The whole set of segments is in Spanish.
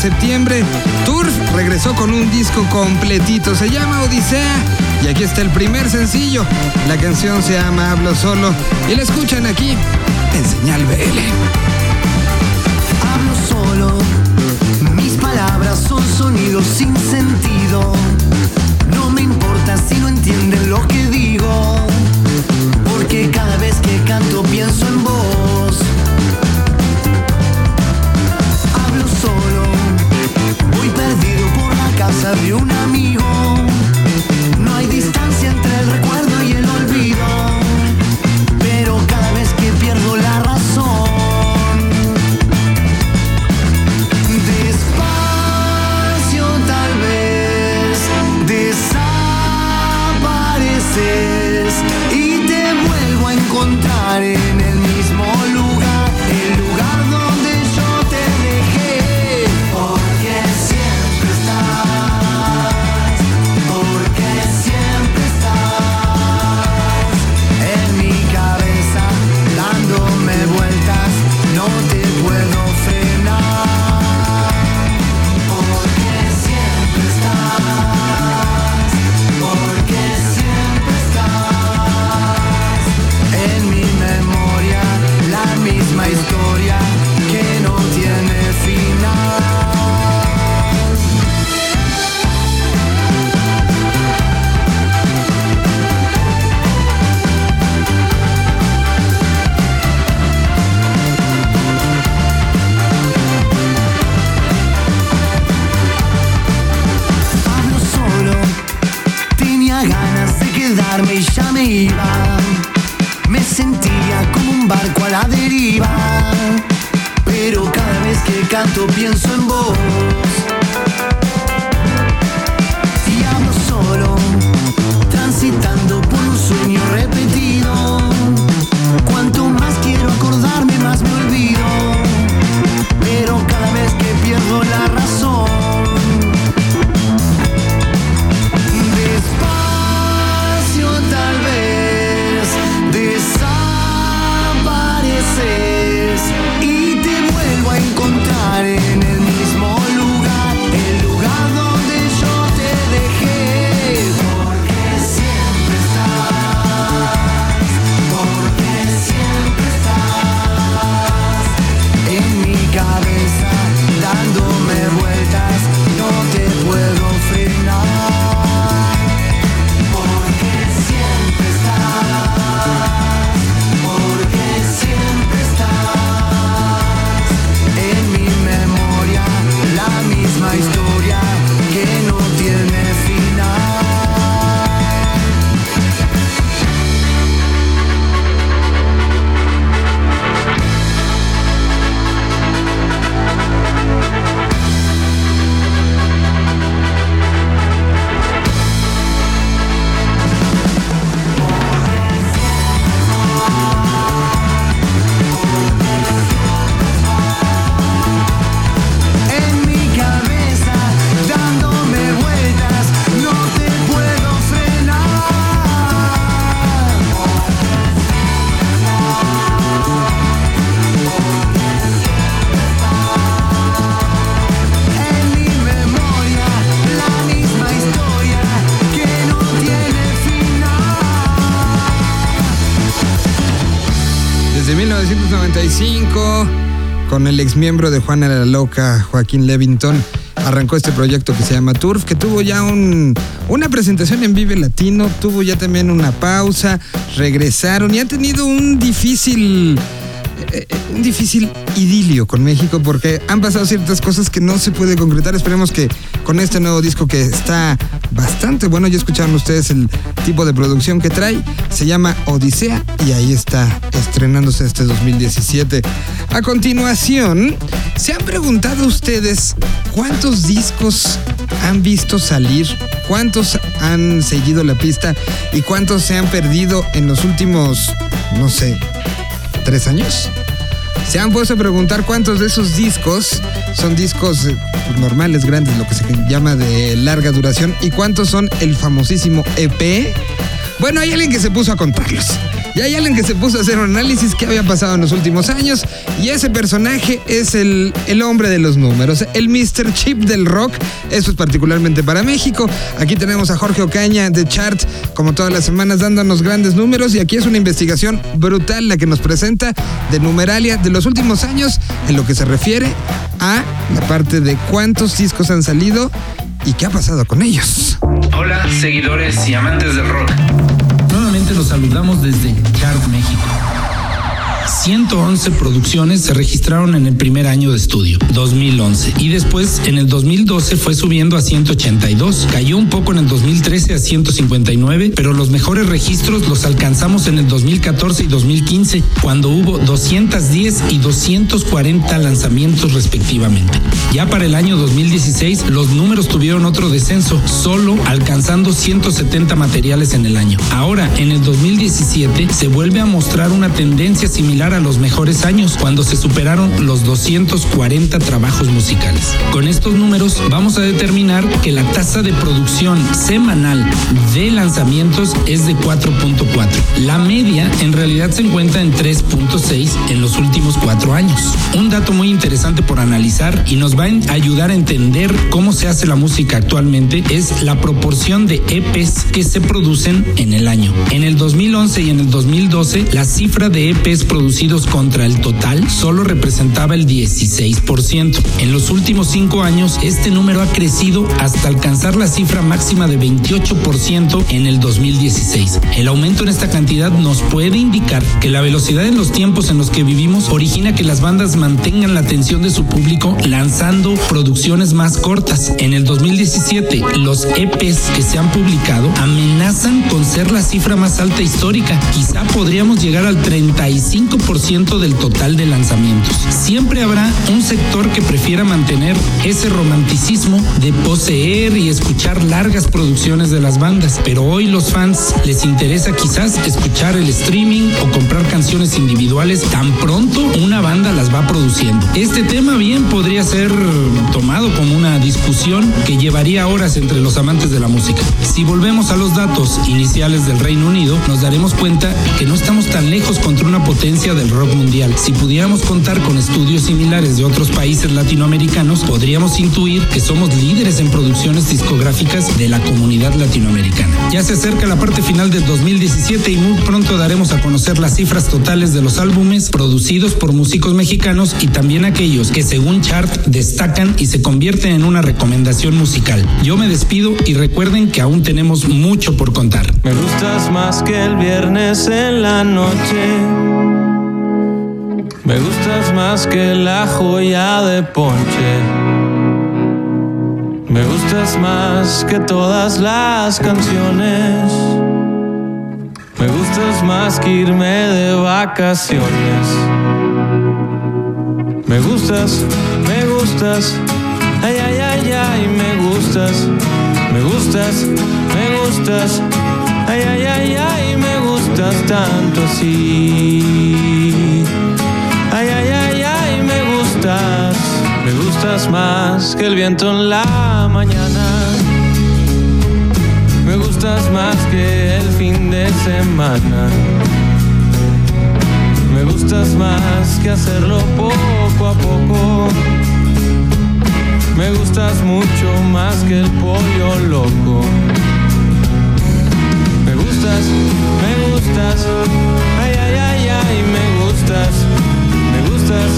septiembre, Turf regresó con un disco completito, se llama Odisea. Y aquí está el primer sencillo. La canción se llama Hablo Solo y la escuchan aquí en Señal BL. Hablo solo, mis palabras son sonidos sin sentido. No me importa si no entienden lo que digo, porque cada vez que canto pienso en casa de un amigo. Canto pienso en vos. Con el ex miembro de Juana la Loca, Joaquín Levington, arrancó este proyecto que se llama Turf, que tuvo ya un, una presentación en Vive Latino, tuvo ya también una pausa, regresaron y han tenido un difícil eh, un difícil idilio con México porque han pasado ciertas cosas que no se puede concretar. Esperemos que con este nuevo disco que está bastante bueno, ya escucharon ustedes el tipo de producción que trae, se llama Odisea y ahí está estrenándose este 2017. A continuación, ¿se han preguntado ustedes cuántos discos han visto salir? ¿Cuántos han seguido la pista? ¿Y cuántos se han perdido en los últimos, no sé, tres años? Se han puesto a preguntar cuántos de esos discos son discos eh, pues, normales, grandes, lo que se llama de larga duración, y cuántos son el famosísimo EP. Bueno, hay alguien que se puso a contarlos. Y hay alguien que se puso a hacer un análisis que había pasado en los últimos años y ese personaje es el, el hombre de los números, el Mr. Chip del rock. Eso es particularmente para México. Aquí tenemos a Jorge Ocaña de Chart, como todas las semanas, dándonos grandes números y aquí es una investigación brutal la que nos presenta de numeralia de los últimos años en lo que se refiere a la parte de cuántos discos han salido y qué ha pasado con ellos. Hola, seguidores y amantes del rock. Los saludamos desde Chart México. 111 producciones se registraron en el primer año de estudio, 2011, y después en el 2012 fue subiendo a 182, cayó un poco en el 2013 a 159, pero los mejores registros los alcanzamos en el 2014 y 2015, cuando hubo 210 y 240 lanzamientos respectivamente. Ya para el año 2016 los números tuvieron otro descenso, solo alcanzando 170 materiales en el año. Ahora, en el 2017 se vuelve a mostrar una tendencia similar a los mejores años, cuando se superaron los 240 trabajos musicales. Con estos números vamos a determinar que la tasa de producción semanal de lanzamientos es de 4.4. La media en realidad se encuentra en 3.6 en los últimos cuatro años. Un dato muy interesante por analizar y nos va a ayudar a entender cómo se hace la música actualmente es la proporción de EPs que se producen en el año. En el 2011 y en el 2012 la cifra de EPs producidos contra el total solo representaba el 16%. En los últimos cinco años, este número ha crecido hasta alcanzar la cifra máxima de 28% en el 2016. El aumento en esta cantidad nos puede indicar que la velocidad en los tiempos en los que vivimos origina que las bandas mantengan la atención de su público lanzando producciones más cortas. En el 2017, los EPs que se han publicado amenazan con ser la cifra más alta histórica. Quizá podríamos llegar al 35% del total de lanzamientos. Siempre habrá un sector que prefiera mantener ese romanticismo de poseer y escuchar largas producciones de las bandas, pero hoy los fans les interesa quizás escuchar el streaming o comprar canciones individuales tan pronto una banda las va produciendo. Este tema bien podría ser tomado como una discusión que llevaría horas entre los amantes de la música. Si volvemos a los datos iniciales del Reino Unido, nos daremos cuenta que no estamos tan lejos contra una potencia del rock mundial. Si pudiéramos contar con estudios similares de otros países latinoamericanos, podríamos intuir que somos líderes en producciones discográficas de la comunidad latinoamericana. Ya se acerca la parte final del 2017 y muy pronto daremos a conocer las cifras totales de los álbumes producidos por músicos mexicanos y también aquellos que según Chart destacan y se convierten en una recomendación musical. Yo me despido y recuerden que aún tenemos mucho por contar. Me gustas más que el viernes en la noche. Me gustas más que la joya de ponche. Me gustas más que todas las canciones. Me gustas más que irme de vacaciones. Me gustas, me gustas. Ay, ay, ay, ay, me gustas. Me gustas, me gustas. Ay, ay, ay, ay, me gustas tanto así. Gustas más que el viento en la mañana. Me gustas más que el fin de semana. Me gustas más que hacerlo poco a poco. Me gustas mucho más que el pollo loco. Me gustas, me gustas, ay, ay, ay, ay, me gustas me gustas,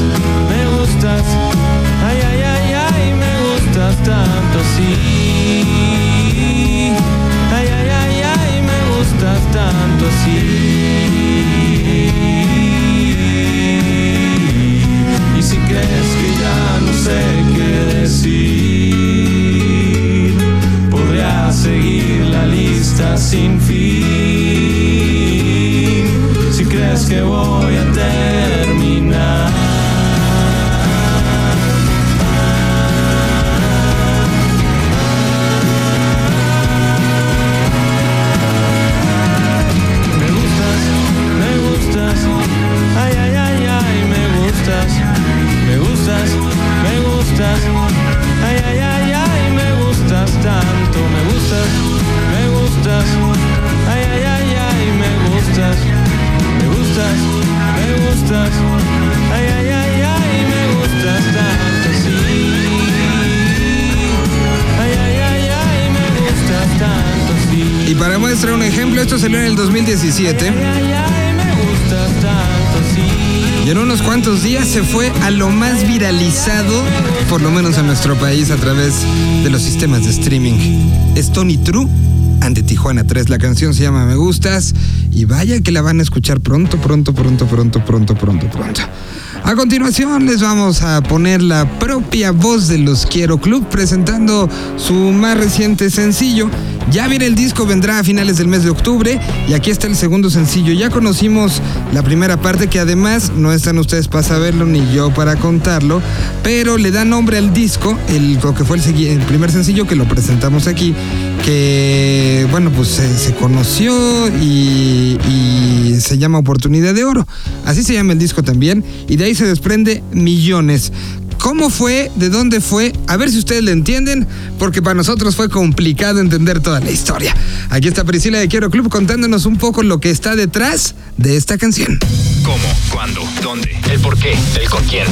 me gustas tanto así. Ay, ay, ay, ay, me gustas tanto así. Y si crees que ya no sé qué decir, podría seguir la lista sin fin. Si crees que voy a terminar. Esto salió en el 2017. Ay, ay, me gustas tanto así. Y en unos cuantos días se fue a lo más viralizado, por lo menos en nuestro país, a través de los sistemas de streaming. Es Tony True and de Tijuana 3. La canción se llama Me Gustas. Y vaya que la van a escuchar pronto, pronto, pronto, pronto, pronto, pronto, pronto. A continuación les vamos a poner la propia voz de los Quiero Club presentando su más reciente sencillo. Ya viene el disco, vendrá a finales del mes de octubre y aquí está el segundo sencillo. Ya conocimos la primera parte que además no están ustedes para saberlo ni yo para contarlo, pero le da nombre al disco, el, lo que fue el, el primer sencillo que lo presentamos aquí, que bueno pues se, conoció y, y se llama Oportunidad de Oro. Así se llama el disco también y de ahí se desprende millones. ¿Cómo fue? ¿De dónde fue? A ver si ustedes le entienden, porque para nosotros fue complicado entender toda la historia. Aquí está Priscila de Quiero Club contándonos un poco lo que está detrás de esta canción. ¿Cómo? ¿Cuándo? ¿Dónde? ¿El por qué? ¿El con quién?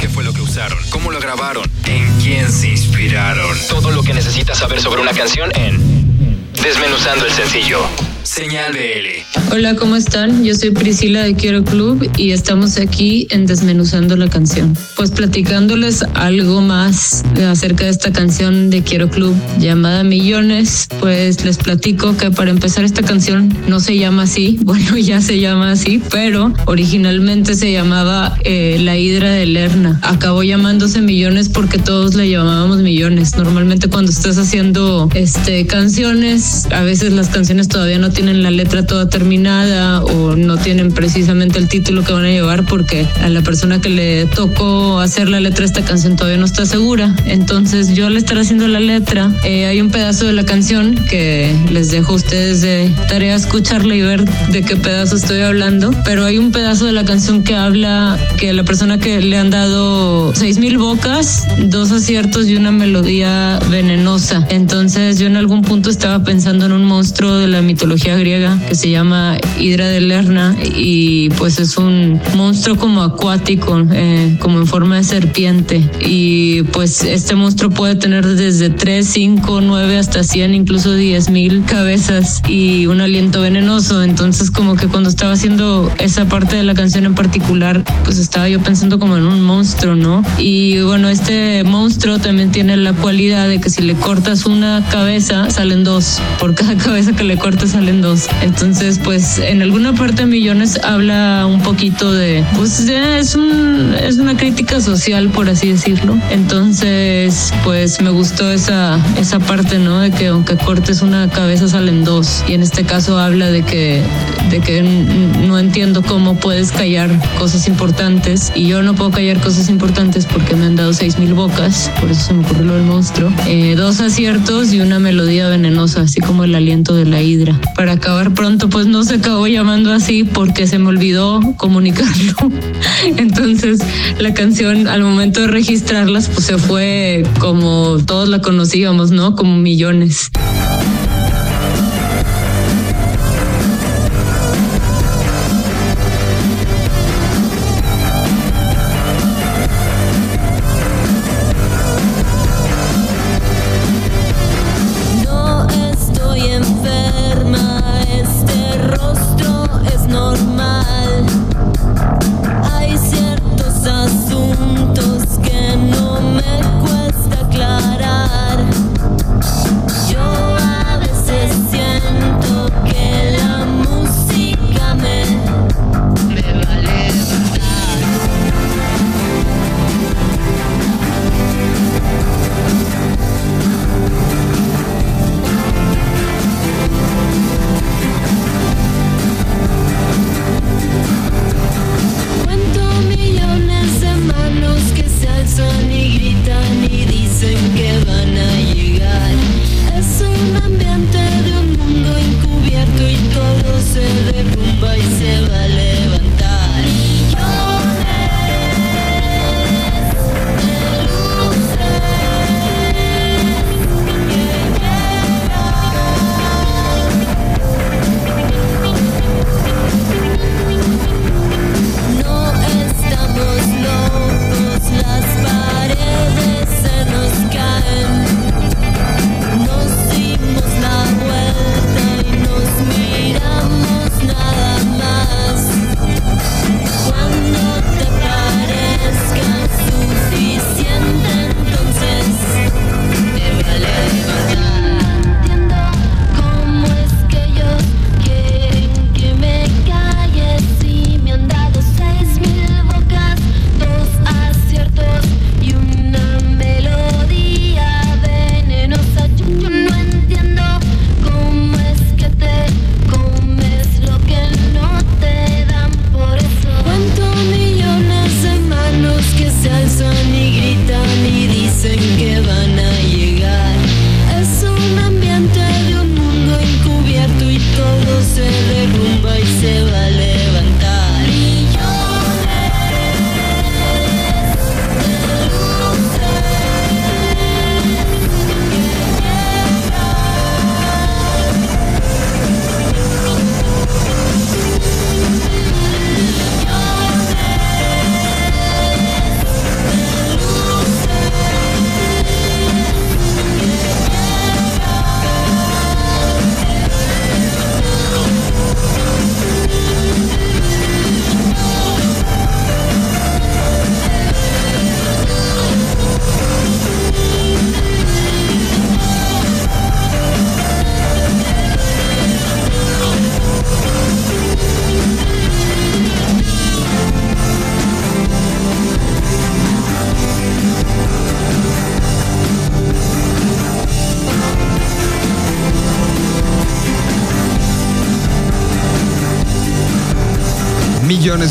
¿Qué fue lo que usaron? ¿Cómo lo grabaron? ¿En quién se inspiraron? Todo lo que necesitas saber sobre una canción en Desmenuzando el sencillo. Señal BL. Hola, ¿cómo están? Yo soy Priscila de Quiero Club y estamos aquí en Desmenuzando la canción. Pues platicándoles algo más acerca de esta canción de Quiero Club llamada Millones, pues les platico que para empezar esta canción no se llama así, bueno, ya se llama así, pero originalmente se llamaba eh, La Hidra de Lerna. Acabó llamándose Millones porque todos le llamábamos Millones. Normalmente cuando estás haciendo este, canciones, a veces las canciones todavía no tienen la letra toda terminada o no tienen precisamente el título que van a llevar porque a la persona que le tocó hacer la letra de esta canción todavía no está segura. Entonces yo al estar haciendo la letra, eh, hay un pedazo de la canción que les dejo a ustedes de tarea escucharla y ver de qué pedazo estoy hablando, pero hay un pedazo de la canción que habla que la persona que le han dado seis mil bocas, dos aciertos y una melodía venenosa. Entonces yo en algún punto estaba pensando en un monstruo de la mitología griega que se llama Hidra de Lerna y pues es un monstruo como acuático, eh, como en forma de serpiente. Y pues este monstruo puede tener desde 3, 5, 9 hasta 100, incluso 10 mil cabezas y un aliento venenoso. Entonces como que cuando estaba haciendo esa parte de la canción en particular, pues estaba yo pensando como en un monstruo, ¿no? Y bueno, este monstruo también tiene la cualidad de que si le cortas una cabeza, salen dos. Por cada cabeza que le cortas salen Entonces, pues en alguna parte Millones habla un poquito de, pues de- es, un, es una crítica social, por así decirlo. Entonces, pues me gustó esa, esa parte, ¿no? De que aunque cortes una cabeza salen dos. Y en este caso habla de que, de que no entiendo cómo puedes callar cosas importantes. Y yo no puedo callar cosas importantes porque me han dado seis mil bocas. Por eso se me ocurrió lo del monstruo. Eh, dos aciertos y una melodía venenosa, así como el aliento de la hidra. Para acabar pronto, pues no se acabó llamando así porque se me olvidó comunicarlo. Entonces, la canción al momento de registrarlas, pues se fue como todos la conocíamos, ¿no? Como millones.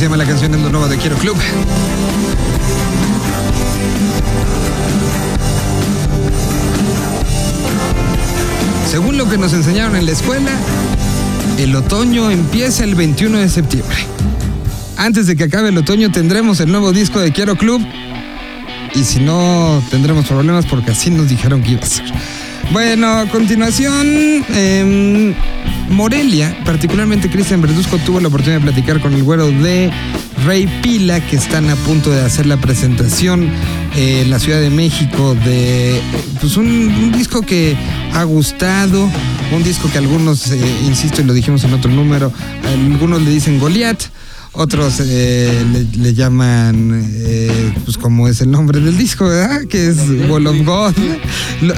Llama la canción lo nuevo de Quiero Club. Según lo que nos enseñaron en la escuela, el otoño empieza el 21 de septiembre. Antes de que acabe el otoño tendremos el nuevo disco de Quiero Club. Y si no, tendremos problemas porque así nos dijeron que iba a ser. Bueno, a continuación, em, Morelia, particularmente Cristian Verduzco, tuvo la oportunidad de platicar con el güero de Rey Pila, que están a punto de hacer la presentación eh, en la Ciudad de México de pues un, un disco que ha gustado, un disco que algunos, eh, insisto y lo dijimos en otro número, algunos le dicen Goliat. Otros eh, le, le llaman, eh, pues como es el nombre del disco, ¿verdad? Que es Wall of God.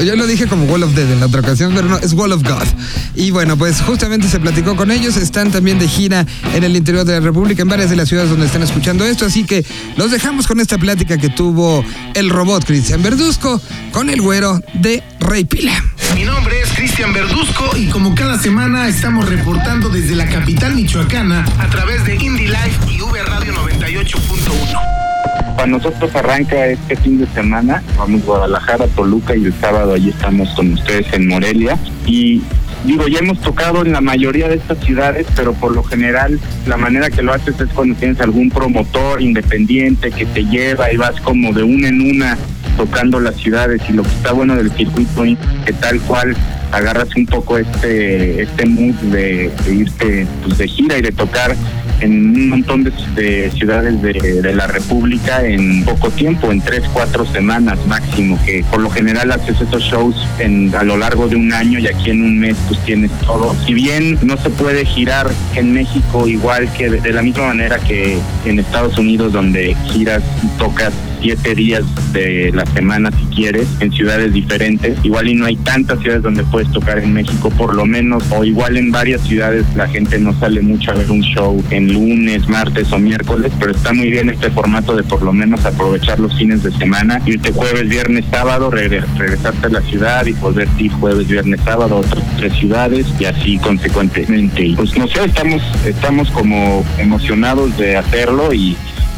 Yo lo dije como Wall of Dead en la otra ocasión, pero no, es Wall of God. Y bueno, pues justamente se platicó con ellos. Están también de gira en el interior de la República, en varias de las ciudades donde están escuchando esto. Así que los dejamos con esta plática que tuvo el robot Cristian Verduzco con el güero de Rey Pila. Mi nombre es Cristian Verduzco y como cada semana estamos reportando desde la capital michoacana a través de Indie Life y V Radio 98.1. Para nosotros arranca este fin de semana, vamos a Guadalajara, Toluca y el sábado allí estamos con ustedes en Morelia. Y digo, ya hemos tocado en la mayoría de estas ciudades, pero por lo general la manera que lo haces es cuando tienes algún promotor independiente que te lleva y vas como de una en una tocando las ciudades y lo que está bueno del circuito es que tal cual agarras un poco este este mood de, irte pues, de gira y de tocar en un montón de, de ciudades de, de la República en poco tiempo, en tres, cuatro semanas máximo, que por lo general haces estos shows en, a lo largo de un año y aquí en un mes pues tienes todo. Si bien no se puede girar en México igual que de, de la misma manera que en Estados Unidos donde giras y tocas siete días de la semana si quieres en ciudades diferentes. Igual y no hay tantas ciudades donde puedes tocar en México por lo menos o igual en varias ciudades la gente no sale mucho a ver un show en lunes, martes o miércoles, pero está muy bien este formato de por lo menos aprovechar los fines de semana, irte jueves, viernes, sábado, regre- regresarte a la ciudad y volverte ir jueves, viernes, sábado otras tres ciudades y así consecuentemente. Pues no sé, estamos, estamos como emocionados de hacerlo y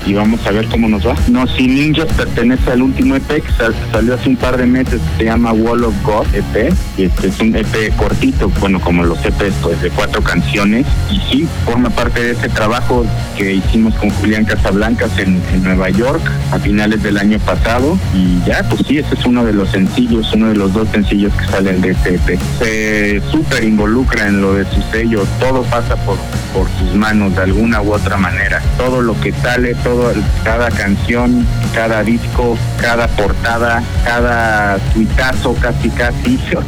y vamos a ver cómo nos va. No, si Ninjas pertenece al último EP que sal- salió hace un par de meses, se llama Wall of God EP, este es un EP cortito, bueno, como los EPs, pues de cuatro canciones, y sí, forma parte de ese trabajo que hicimos con Julián Casablancas en, Nueva York a finales del año pasado, y ya, pues sí, ese es uno de los sencillos, uno de los dos sencillos que salen de ese EP. Se súper involucra en lo de su sello, todo pasa por, por sus manos de alguna u otra manera, todo lo que sale, todo, cada canción, cada disco, cada portada, cada tuitazo casi casi, o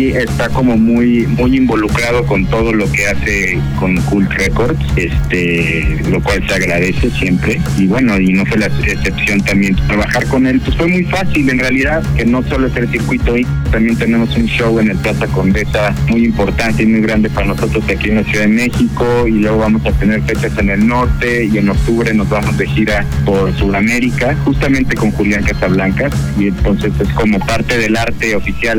está como muy muy involucrado con todo lo que hace con Cult Records, este, lo cual se agradece siempre. Y bueno, y no fue la excepción también trabajar con él, pues fue muy fácil en realidad, que no solo es el circuito I, también tenemos un show en el Plaza Condesa muy importante y muy grande para nosotros aquí en la Ciudad de México y luego vamos a tener fechas en el norte y en octubre nos vamos de por Sudamérica, justamente con Julián Casablancas y entonces es como parte del arte oficial.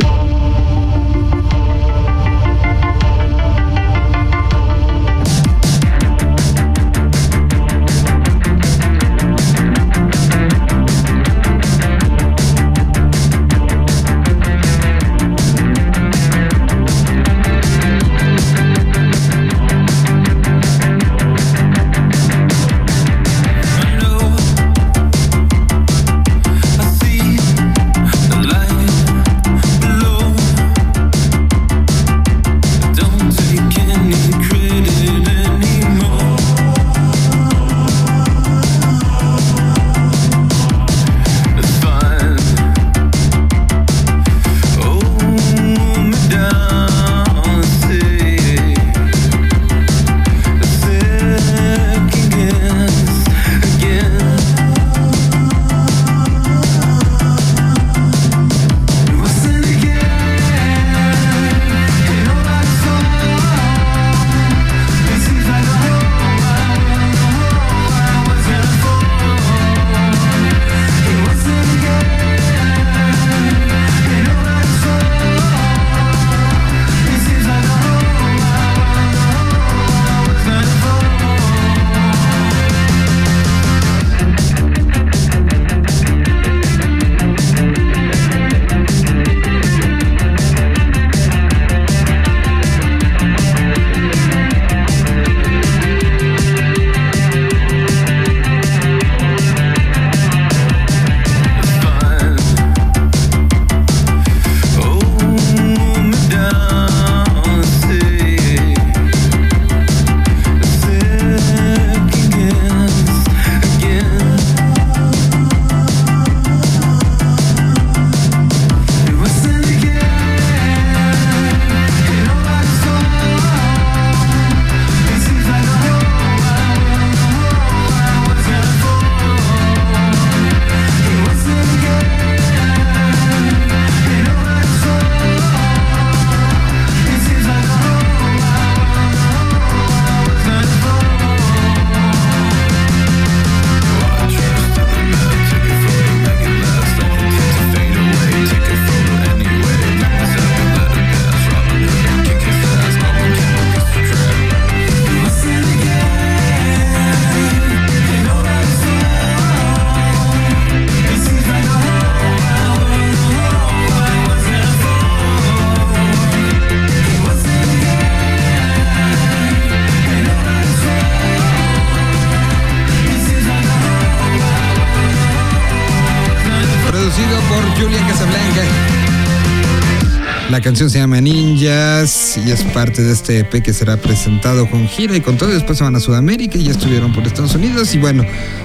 La canción se llama Ninjas y es parte de este EP que será presentado con gira y con todo. Después se van a Sudamérica y ya estuvieron por Estados Unidos. Y bueno,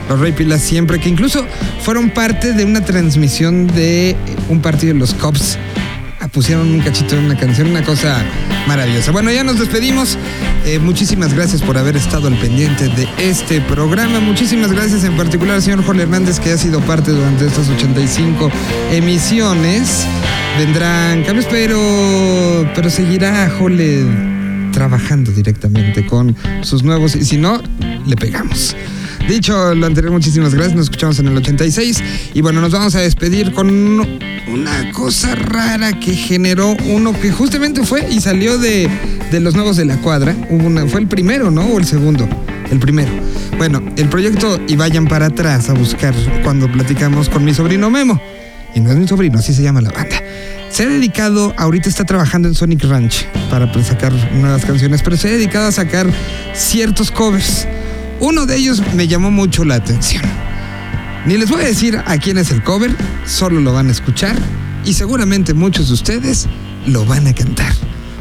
los Rey Pilas siempre, que incluso fueron parte de una transmisión de un partido de los Cubs. Ah, Pusieron un cachito de una canción, una cosa maravillosa. Bueno, ya nos despedimos. Eh, muchísimas gracias por haber estado al pendiente de este programa. Muchísimas gracias en particular al señor Jorge Hernández que ha sido parte durante estas 85 emisiones. Vendrán cambios, pero, pero seguirá Jole trabajando directamente con sus nuevos y si no, le pegamos. Dicho lo anterior, muchísimas gracias. Nos escuchamos en el 86. Y bueno, nos vamos a despedir con una cosa rara que generó uno que justamente fue y salió de, de los nuevos de la cuadra. Una- fue el primero, ¿no? O el segundo. El primero. Bueno, el proyecto, y vayan para atrás a buscar cuando platicamos con mi sobrino Memo. Y no es mi sobrino, así se llama la banda. Se ha dedicado, ahorita está trabajando en Sonic Ranch para sacar nuevas canciones, pero se ha dedicado a sacar ciertos covers. Uno de ellos me llamó mucho la atención. Ni les voy a decir a quién es el cover, solo lo van a escuchar y seguramente muchos de ustedes lo van a cantar.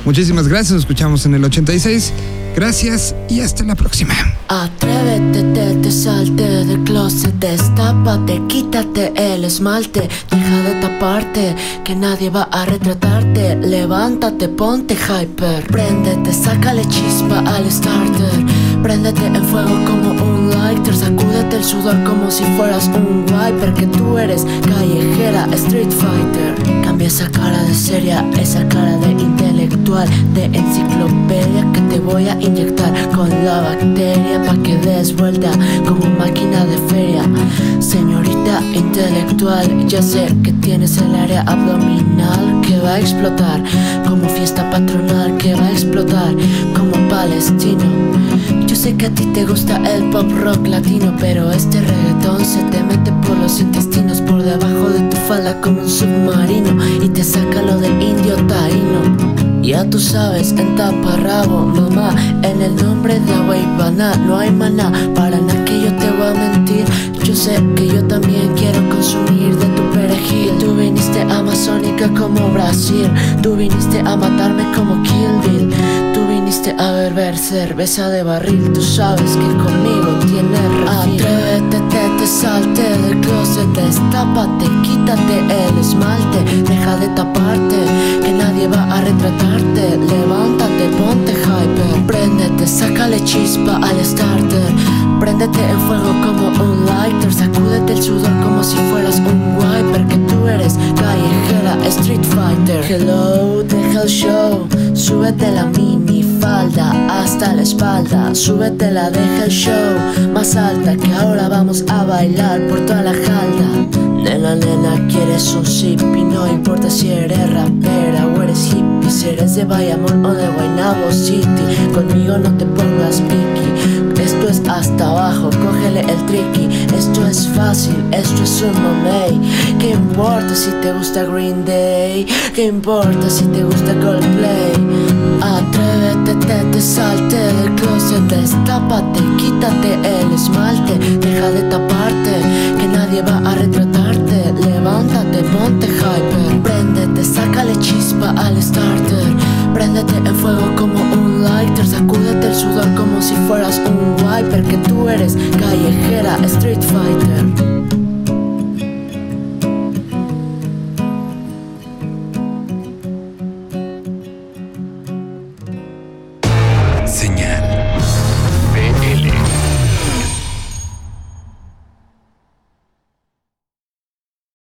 Muchísimas gracias, nos escuchamos en el 86. Gracias y hasta la próxima. Atrévete, te, te salte del closet, destápate, quítate el esmalte, deja de taparte, que nadie va a retratarte, levántate, ponte hyper, préndete, sácale chispa al starter, préndete en fuego como un lighter, sacúdete el sudor como si fueras un wiper, que tú eres callejera, street fighter, cambia esa cara de seria, esa cara de intelectual, de enciclopedia que te voy a inyectar con la bacteria pa' que des vuelta como máquina de feria. Señorita intelectual, ya sé que tienes el área abdominal que va a explotar como fiesta patronal que va a explotar como palestino. Yo sé que a ti te gusta el pop rock latino, pero este reggaetón se te mete por los intestinos, por debajo de tu falda como un submarino y te saca lo del indio taíno. Ya tú sabes, en taparrabo, mamá, en el nombre de Aguaybana no hay maná, para nada que yo te voy a mentir. Yo sé que yo también quiero consumir de tu perejil. Tú viniste amazónica como Brasil, tú viniste a matarme como Kill Bill. Tú viniste a beber cerveza de barril, tú sabes que conmigo tienes refil. Atrévete, te, te salte del closet, destápate, quítate el esmalte, deja de taparte, que nadie va a retratarte. Levántate, ponte hyper, préndete, sácale chispa al starter. Préndete en fuego como un lighter, sacúdete el sudor como si fueras un wiper, que tú eres callejera, street fighter. Hello, deja el show, súbete la mini falda hasta la espalda, súbete la deja el show más alta que ahora vamos a bailar por toda la jalda. Nena, nena, quieres un sippy, no importa si eres rapera o eres hippie, si eres de Bayamón o de Guaynabo City, conmigo no te pongas picky. Hasta abajo, cógele el tricky. Esto es fácil, esto es un mamey. ¿Qué importa si te gusta Green Day? ¿Qué importa si te gusta Coldplay? Atrévete, te, te salte del closet, destápate, quítate el esmalte, deja de taparte, que nadie va a retratarte. Levántate, ponte hyper, préndete, sácale chispa al starter. Préndete en fuego como un lighter, sacúdete el sudor como si fueras un wiper, que tú eres callejera, street fighter.